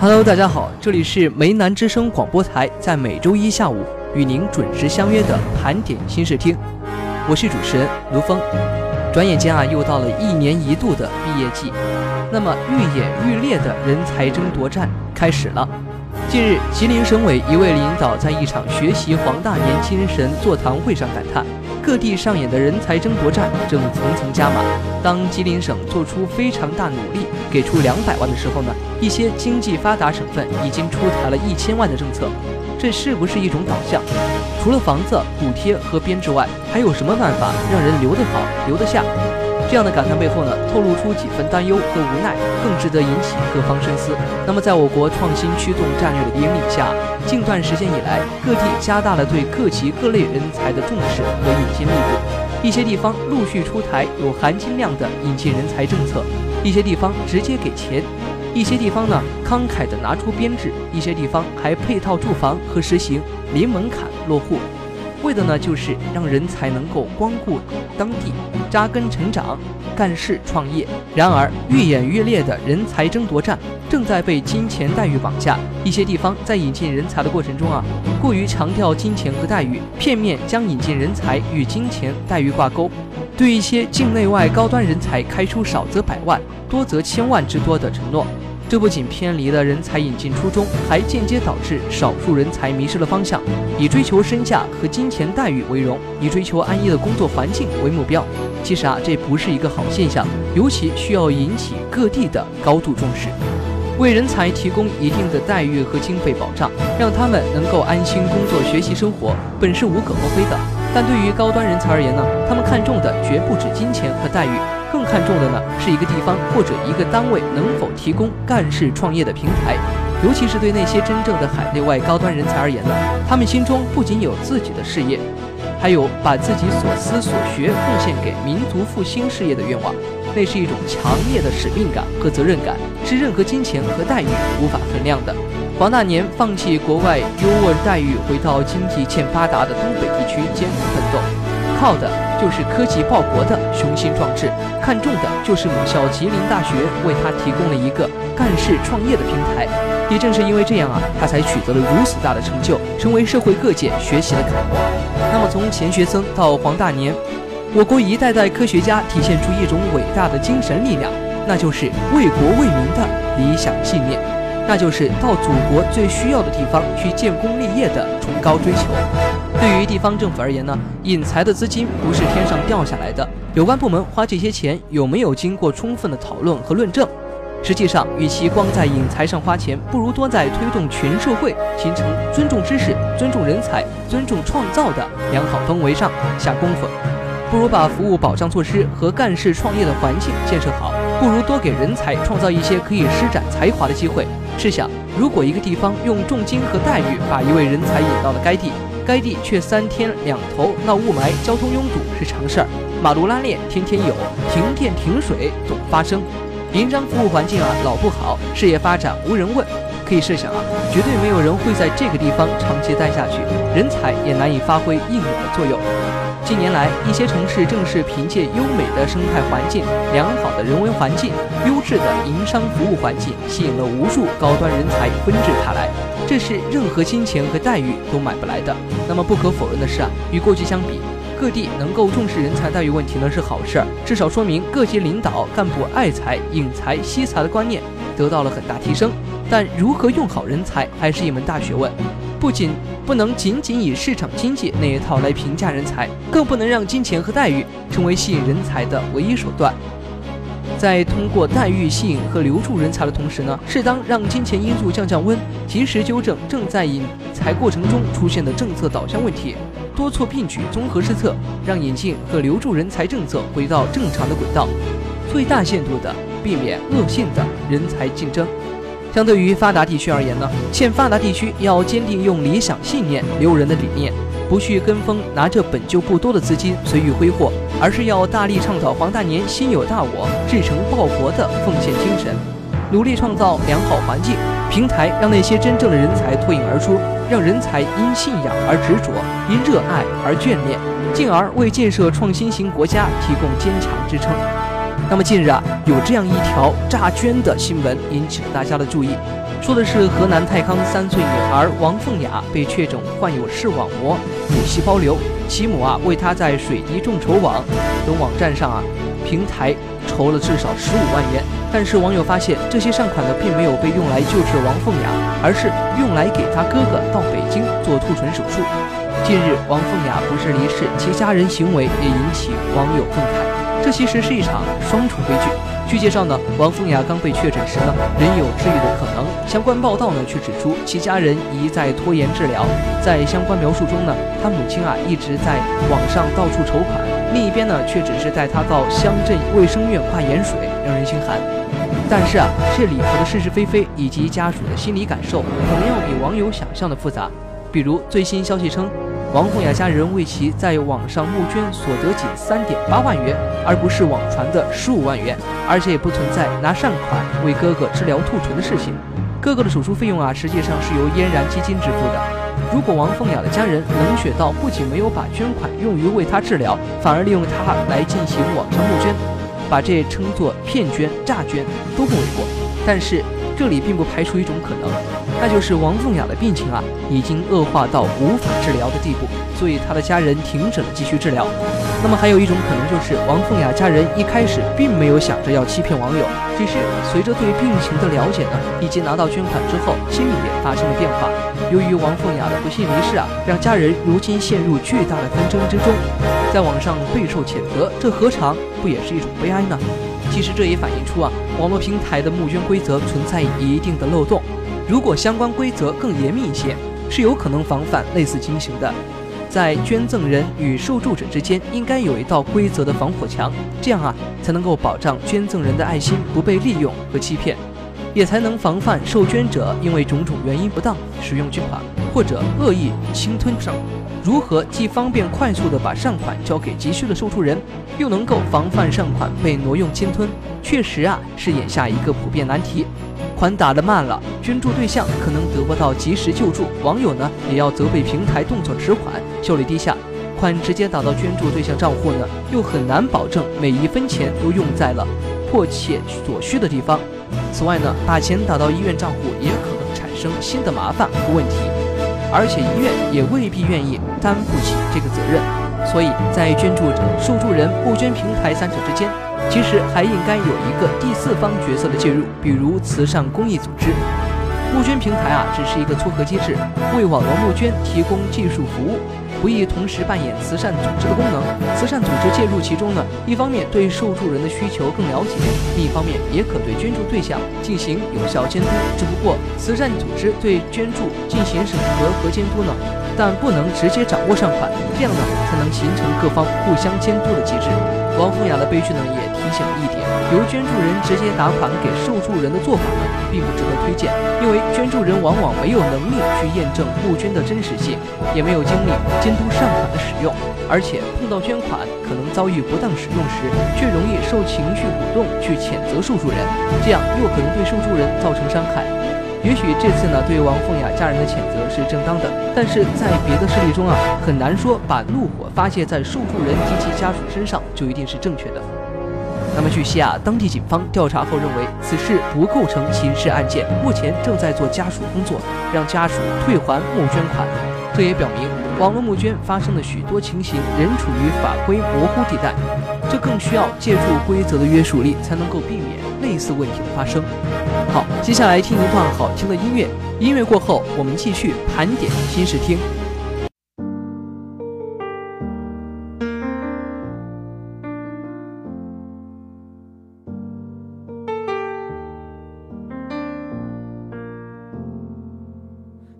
Hello，大家好，这里是梅南之声广播台，在每周一下午与您准时相约的盘点新视听，我是主持人卢峰。转眼间啊，又到了一年一度的毕业季，那么愈演愈烈的人才争夺战开始了。近日，吉林省委一位领导在一场学习黄大年精神座谈会上感叹，各地上演的人才争夺战正层层加码。当吉林省做出非常大努力，给出两百万的时候呢，一些经济发达省份已经出台了一千万的政策，这是不是一种导向？除了房子、补贴和编制外，还有什么办法让人留得好、留得下？这样的感叹背后呢，透露出几分担忧和无奈，更值得引起各方深思。那么，在我国创新驱动战略的引领下，近段时间以来，各地加大了对各级各类人才的重视和引进力度。一些地方陆续出台有含金量的引进人才政策，一些地方直接给钱，一些地方呢慷慨地拿出编制，一些地方还配套住房和实行零门槛落户。为的呢，就是让人才能够光顾当地、扎根成长、干事创业。然而，愈演愈烈的人才争夺战正在被金钱待遇绑架。一些地方在引进人才的过程中啊，过于强调金钱和待遇，片面将引进人才与金钱待遇挂钩，对一些境内外高端人才开出少则百万、多则千万之多的承诺。这不仅偏离了人才引进初衷，还间接导致少数人才迷失了方向，以追求身价和金钱待遇为荣，以追求安逸的工作环境为目标。其实啊，这不是一个好现象，尤其需要引起各地的高度重视，为人才提供一定的待遇和经费保障，让他们能够安心工作、学习、生活，本是无可厚非的。但对于高端人才而言呢，他们看重的绝不止金钱和待遇。更看重的呢，是一个地方或者一个单位能否提供干事创业的平台，尤其是对那些真正的海内外高端人才而言呢，他们心中不仅有自己的事业，还有把自己所思所学奉献给民族复兴事业的愿望，那是一种强烈的使命感和责任感，是任何金钱和待遇无法衡量的。王大年放弃国外优渥待遇，回到经济欠发达的东北地区艰苦奋斗。靠的就是科技报国的雄心壮志，看重的就是母校吉林大学为他提供了一个干事创业的平台。也正是因为这样啊，他才取得了如此大的成就，成为社会各界学习的楷模。那么从钱学森到黄大年，我国一代代科学家体现出一种伟大的精神力量，那就是为国为民的理想信念，那就是到祖国最需要的地方去建功立业的崇高追求。对于地方政府而言呢，引才的资金不是天上掉下来的，有关部门花这些钱有没有经过充分的讨论和论证？实际上，与其光在引才上花钱，不如多在推动全社会形成尊重知识、尊重人才、尊重创造的良好氛围上下功夫。不如把服务保障措施和干事创业的环境建设好，不如多给人才创造一些可以施展才华的机会。试想，如果一个地方用重金和待遇把一位人才引到了该地，该地却三天两头闹雾霾，交通拥堵是常事儿，马路拉链天天有，停电停水总发生，营商服务环境啊老不好，事业发展无人问。可以设想啊，绝对没有人会在这个地方长期待下去，人才也难以发挥应有的作用。近年来，一些城市正是凭借优美的生态环境、良好的人文环境、优质的营商服务环境，吸引了无数高端人才纷至沓来。这是任何金钱和待遇都买不来的。那么不可否认的是啊，与过去相比，各地能够重视人才待遇问题呢是好事儿，至少说明各级领导干部爱才、引才、惜才的观念得到了很大提升。但如何用好人才还是一门大学问，不仅不能仅仅以市场经济那一套来评价人才，更不能让金钱和待遇成为吸引人才的唯一手段。在通过待遇吸引和留住人才的同时呢，适当让金钱因素降降温，及时纠正正在引才过程中出现的政策导向问题，多措并举，综合施策，让引进和留住人才政策回到正常的轨道，最大限度地避免恶性的人才竞争。相对于发达地区而言呢，欠发达地区要坚定用理想信念留人的理念，不去跟风拿着本就不多的资金随意挥霍，而是要大力倡导黄大年心有大我、志成报国的奉献精神，努力创造良好环境平台，让那些真正的人才脱颖而出，让人才因信仰而执着，因热爱而眷恋，进而为建设创新型国家提供坚强支撑。那么近日啊，有这样一条诈捐的新闻引起了大家的注意，说的是河南太康三岁女孩王凤雅被确诊患有视网膜母细胞瘤，其母啊为她在水滴众筹网等网站上啊平台筹了至少十五万元，但是网友发现这些善款呢并没有被用来救治王凤雅，而是用来给她哥哥到北京做兔唇手术。近日王凤雅不治离世，其家人行为也引起网友愤慨。这其实是一场双重悲剧。据介绍呢，王凤雅刚被确诊时呢，仍有治愈的可能。相关报道呢却指出，其家人一再拖延治疗。在相关描述中呢，他母亲啊一直在网上到处筹款，另一边呢却只是带他到乡镇卫生院挂盐水，让人心寒。但是啊，这里头的是是非非以及家属的心理感受，可能要比网友想象的复杂。比如最新消息称。王凤雅家人为其在网上募捐所得仅三点八万元，而不是网传的十五万元，而且也不存在拿善款为哥哥治疗兔唇的事情。哥哥的手术费用啊，实际上是由嫣然基金支付的。如果王凤雅的家人冷血到不仅没有把捐款用于为他治疗，反而利用他来进行网上募捐，把这称作骗捐、诈捐都不为过。但是这里并不排除一种可能。那就是王凤雅的病情啊，已经恶化到无法治疗的地步，所以她的家人停止了继续治疗。那么还有一种可能就是王凤雅家人一开始并没有想着要欺骗网友，只是随着对病情的了解呢，以及拿到捐款之后，心里也发生了变化。由于王凤雅的不幸离世啊，让家人如今陷入巨大的纷争之中，在网上备受谴责，这何尝不也是一种悲哀呢？其实这也反映出啊，网络平台的募捐规则存在一定的漏洞。如果相关规则更严密一些，是有可能防范类似情形的。在捐赠人与受助者之间，应该有一道规则的防火墙，这样啊，才能够保障捐赠人的爱心不被利用和欺骗，也才能防范受捐者因为种种原因不当使用捐款或者恶意侵吞上。如何既方便快速地把善款交给急需的受助人，又能够防范善款被挪用侵吞，确实啊，是眼下一个普遍难题。款打得慢了，捐助对象可能得不到及时救助，网友呢也要责备平台动作迟缓、效率低下。款直接打到捐助对象账户呢，又很难保证每一分钱都用在了迫切所需的地方。此外呢，把钱打到医院账户也可能产生新的麻烦和问题，而且医院也未必愿意担负起这个责任。所以在捐助者、受助人、募捐平台三者之间。其实还应该有一个第四方角色的介入，比如慈善公益组织。募捐平台啊，只是一个撮合机制，为网络募捐提供技术服务，不宜同时扮演慈善组织的功能。慈善组织介入其中呢，一方面对受助人的需求更了解，另一方面也可对捐助对象进行有效监督。只不过，慈善组织对捐助进行审核和监督呢，但不能直接掌握善款，这样呢，才能形成各方互相监督的机制。王凤雅的悲剧呢，也提醒了一点：由捐助人直接打款给受助人的做法呢，并不值得推荐，因为捐助人往往没有能力去验证募捐的真实性，也没有精力监督善款的使用，而且碰到捐款可能遭遇不当使用时，却容易受情绪鼓动去谴责受助人，这样又可能对受助人造成伤害。也许这次呢，对王凤雅家人的谴责是正当的，但是在别的事例中啊，很难说把怒火发泄在受助人及其家属身上就一定是正确的。那么据悉啊，当地警方调查后认为此事不构成刑事案件，目前正在做家属工作，让家属退还募捐款。这也表明网络募捐发生的许多情形仍处于法规模糊地带，这更需要借助规则的约束力才能够避免类似问题的发生。好，接下来听一段好听的音乐。音乐过后，我们继续盘点新视听。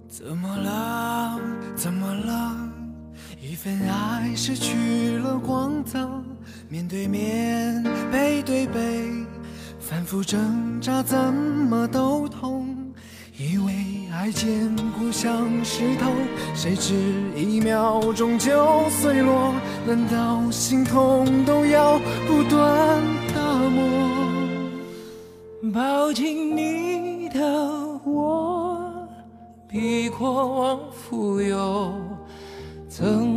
怎么了？怎么了？一份爱失去了光泽，面对面，背对背。反复挣扎，怎么都痛。以为爱坚固像石头，谁知一秒钟就碎落。难道心痛都要不断打磨？抱紧你的我，比过往富有，曾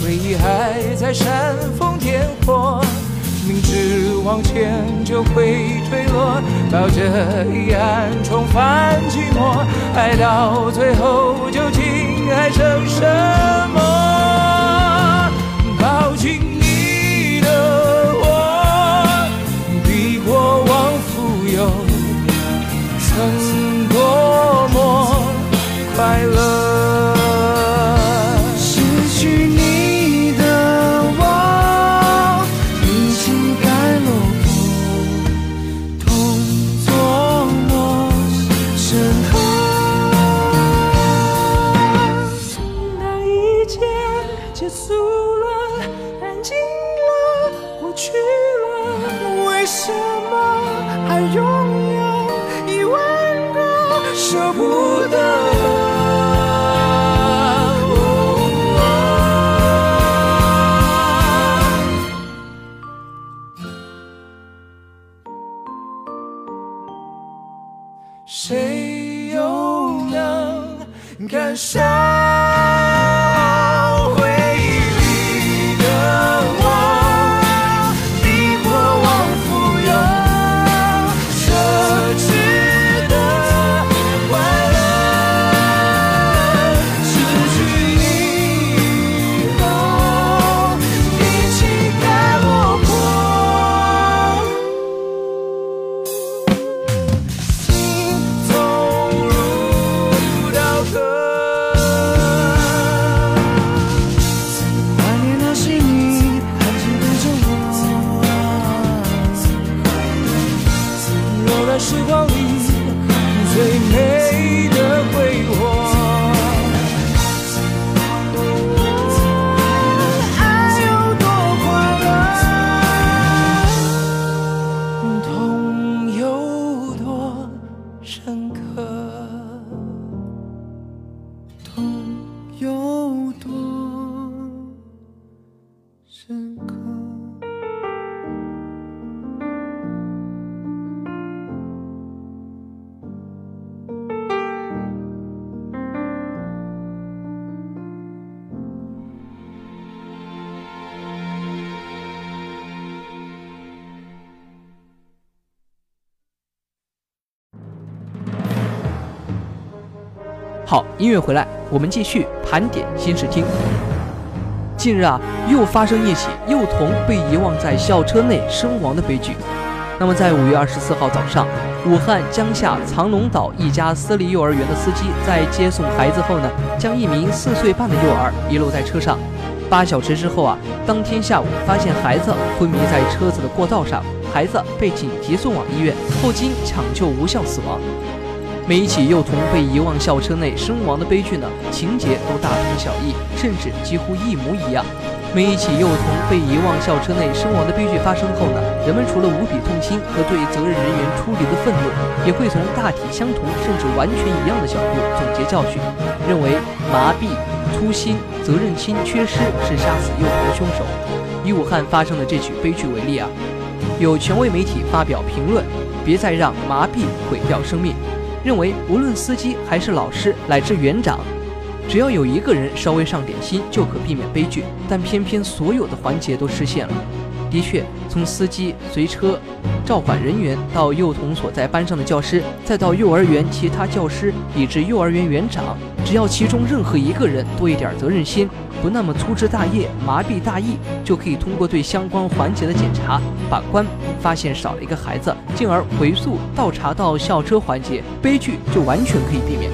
回忆还在煽风点火，明知往前就会坠落，抱着遗憾重返寂寞，爱到最后究竟还剩什么？好，音乐回来，我们继续盘点新视听。近日啊，又发生一起幼童被遗忘在校车内身亡的悲剧。那么，在五月二十四号早上，武汉江夏藏龙岛一家私立幼儿园的司机在接送孩子后呢，将一名四岁半的幼儿遗落在车上。八小时之后啊，当天下午发现孩子昏迷在车子的过道上，孩子被紧急送往医院，后经抢救无效死亡。每一起幼童被遗忘校车内身亡的悲剧呢，情节都大同小异，甚至几乎一模一样。每一起幼童被遗忘校车内身亡的悲剧发生后呢，人们除了无比痛心和对责任人员出离的愤怒，也会从大体相同甚至完全一样的角度总结教训，认为麻痹、粗心、责任心缺失是杀死幼童的凶手。以武汉发生的这起悲剧为例啊，有权威媒体发表评论：别再让麻痹毁掉生命。认为无论司机还是老师乃至园长，只要有一个人稍微上点心，就可避免悲剧。但偏偏所有的环节都失陷了。的确，从司机、随车、照管人员到幼童所在班上的教师，再到幼儿园其他教师，以至幼儿园园长，只要其中任何一个人多一点责任心，不那么粗枝大叶、麻痹大意，就可以通过对相关环节的检查、把关，发现少了一个孩子，进而回溯倒查到校车环节，悲剧就完全可以避免。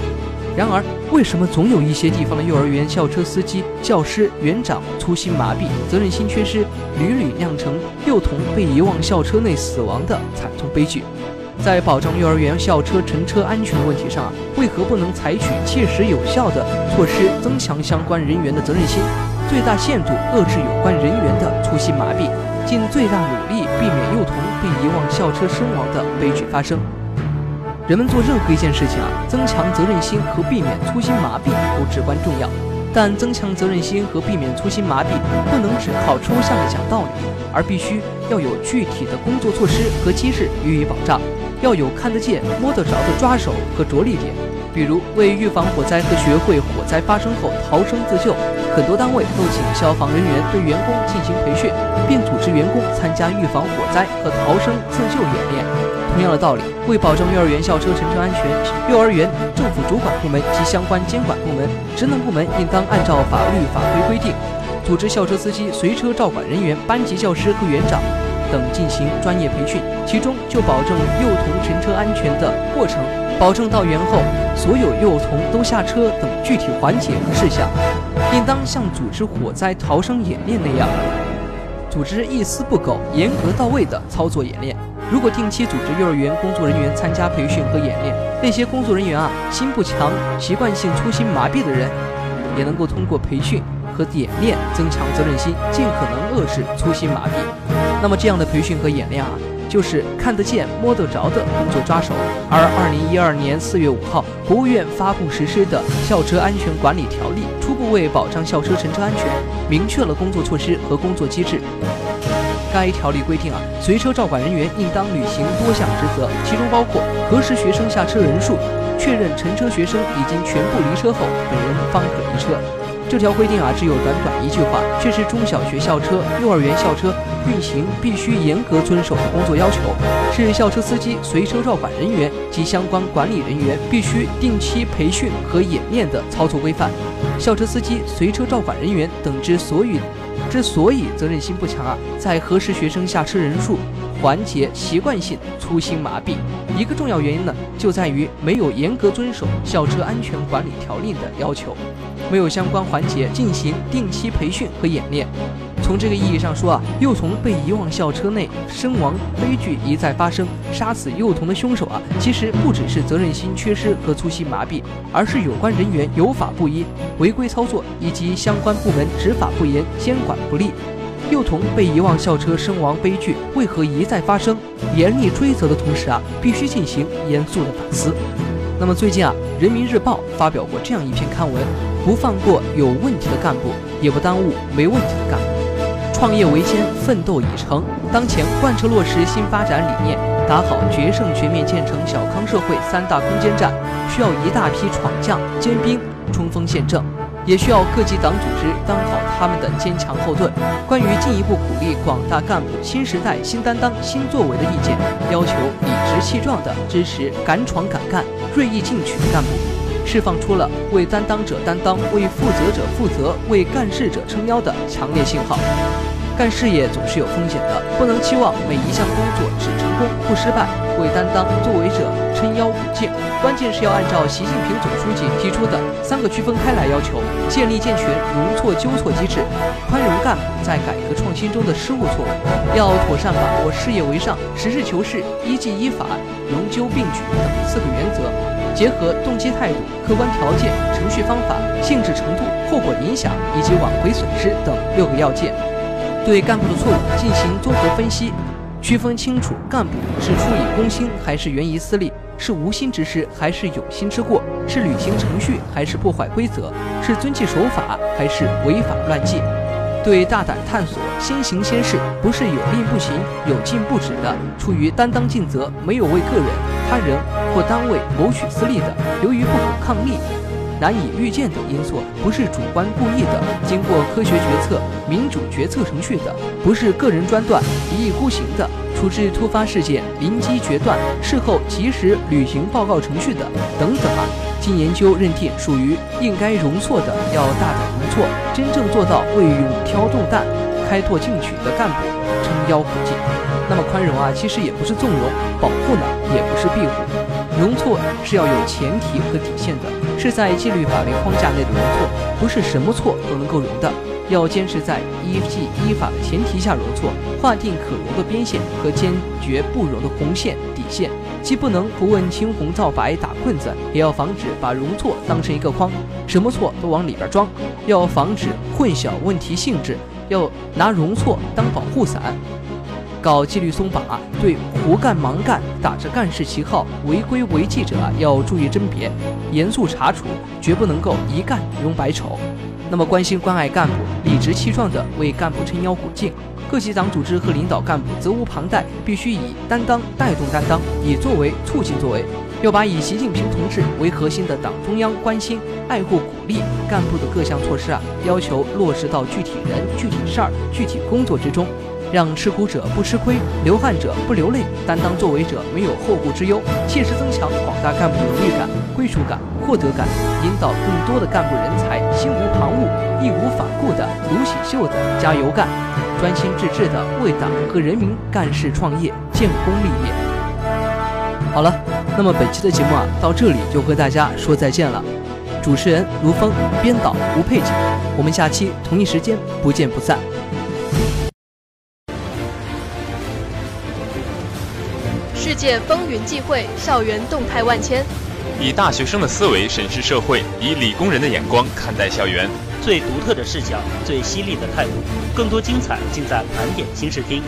然而，为什么总有一些地方的幼儿园校车司机、教师、园长粗心麻痹、责任心缺失，屡屡酿成幼童被遗忘校车内死亡的惨痛悲剧？在保障幼儿园校车乘车安全问题上，为何不能采取切实有效的措施，增强相关人员的责任心，最大限度遏制有关人员的粗心麻痹，尽最大努力避免幼童被遗忘校车身亡的悲剧发生？人们做任何一件事情啊，增强责任心和避免粗心麻痹都至关重要。但增强责任心和避免粗心麻痹，不能只靠抽象的讲道理，而必须要有具体的工作措施和机制予以保障，要有看得见、摸得着的抓手和着力点。比如，为预防火灾和学会火灾发生后逃生自救，很多单位都请消防人员对员工进行培训，并组织员工参加预防火灾和逃生自救演练。同样的道理，为保证幼儿园校车乘车安全，幼儿园政府主管部门及相关监管部门、职能部门应当按照法律法规规定，组织校车司机、随车照管人员、班级教师和园长等进行专业培训。其中，就保证幼童乘车安全的过程、保证到园后所有幼童都下车等具体环节和事项，应当像组织火灾逃生演练那样，组织一丝不苟、严格到位的操作演练。如果定期组织幼儿园工作人员参加培训和演练，那些工作人员啊，心不强、习惯性粗心麻痹的人，也能够通过培训和演练增强责任心，尽可能遏制粗心麻痹。那么这样的培训和演练啊，就是看得见、摸得着的工作抓手。而二零一二年四月五号，国务院发布实施的《校车安全管理条例》，初步为保障校车乘车安全，明确了工作措施和工作机制。该条例规定啊，随车照管人员应当履行多项职责，其中包括核实学生下车人数，确认乘车学生已经全部离车后，本人方可离车。这条规定啊，只有短短一句话，却是中小学校车、幼儿园校车运行必须严格遵守的工作要求，是校车司机、随车照管人员及相关管理人员必须定期培训和演练的操作规范。校车司机、随车照管人员等之所以。之所以责任心不强啊，在核实学生下车人数环节习惯性粗心麻痹，一个重要原因呢，就在于没有严格遵守校车安全管理条例的要求，没有相关环节进行定期培训和演练。从这个意义上说啊，幼童被遗忘校车内身亡悲剧一再发生，杀死幼童的凶手啊，其实不只是责任心缺失和粗心麻痹，而是有关人员有法不依、违规操作，以及相关部门执法不严、监管不力。幼童被遗忘校车身亡悲剧为何一再发生？严厉追责的同时啊，必须进行严肃的反思。那么最近啊，《人民日报》发表过这样一篇刊文：不放过有问题的干部，也不耽误没问题的干部。创业维艰，奋斗已成。当前贯彻落实新发展理念，打好决胜全面建成小康社会三大攻坚战，需要一大批闯将尖兵冲锋陷阵，也需要各级党组织当好他们的坚强后盾。关于进一步鼓励广大干部新时代新担当新作为的意见，要求理直气壮地支持敢闯敢干、锐意进取的干部。释放出了为担当者担当、为负责者负责、为干事者撑腰的强烈信号。干事业总是有风险的，不能期望每一项工作只成功不失败。为担当作为者撑腰鼓劲，关键是要按照习近平总书记提出的三个区分开来要求，建立健全容错纠错机制，宽容干部在改革创新中的失误错误，要妥善把握事业为上、实事求是、依纪依法、容纠并举等四个原则。结合动机态度、客观条件、程序方法、性质程度、后果影响以及挽回损失等六个要件，对干部的错误进行综合分析，区分清楚干部是出于公心还是源于私利，是无心之失还是有心之过，是履行程序还是破坏规则，是遵纪守法还是违法乱纪。对大胆探索、先行先试，不是有令不行、有禁不止的，出于担当尽责，没有为个人、他人或单位谋取私利的，由于不可抗力，难以预见等因素，不是主观故意的，经过科学决策、民主决策程序的，不是个人专断、一意孤行的，处置突发事件临机决断、事后及时履行报告程序的等等啊。经研究认定，属于应该容错的要大胆容错，真正做到未勇挑重担、开拓进取的干部撑腰可进。那么宽容啊，其实也不是纵容；保护呢，也不是庇护。容错是要有前提和底线的，是在纪律法律框架内的容错，不是什么错都能够容的。要坚持在依纪依法的前提下容错，划定可容的边线和坚决不容的红线底线，既不能不问青红皂白打棍子，也要防止把容错当成一个筐，什么错都往里边装。要防止混淆问题性质，要拿容错当保护伞。搞纪律松绑啊，对胡干盲干、打着干事旗号违规违纪者，要注意甄别，严肃查处，绝不能够一干容百丑。那么关心关爱干部，理直气壮地为干部撑腰鼓劲，各级党组织和领导干部责无旁贷，必须以担当带动担当，以作为促进作为，要把以习近平同志为核心的党中央关心、爱护、鼓励干部的各项措施啊，要求落实到具体人、具体事儿、具体工作之中。让吃苦者不吃亏，流汗者不流泪，担当作为者没有后顾之忧，切实增强广大干部荣誉感、归属感、获得感，引导更多的干部人才心无旁骛、义无反顾地撸起袖子加油干，专心致志地为党和人民干事创业、建功立业。好了，那么本期的节目啊，到这里就和大家说再见了。主持人卢峰，编导吴佩锦，我们下期同一时间不见不散。界风云际会，校园动态万千。以大学生的思维审视社会，以理工人的眼光看待校园。最独特的视角，最犀利的态度，更多精彩尽在盘点新视听。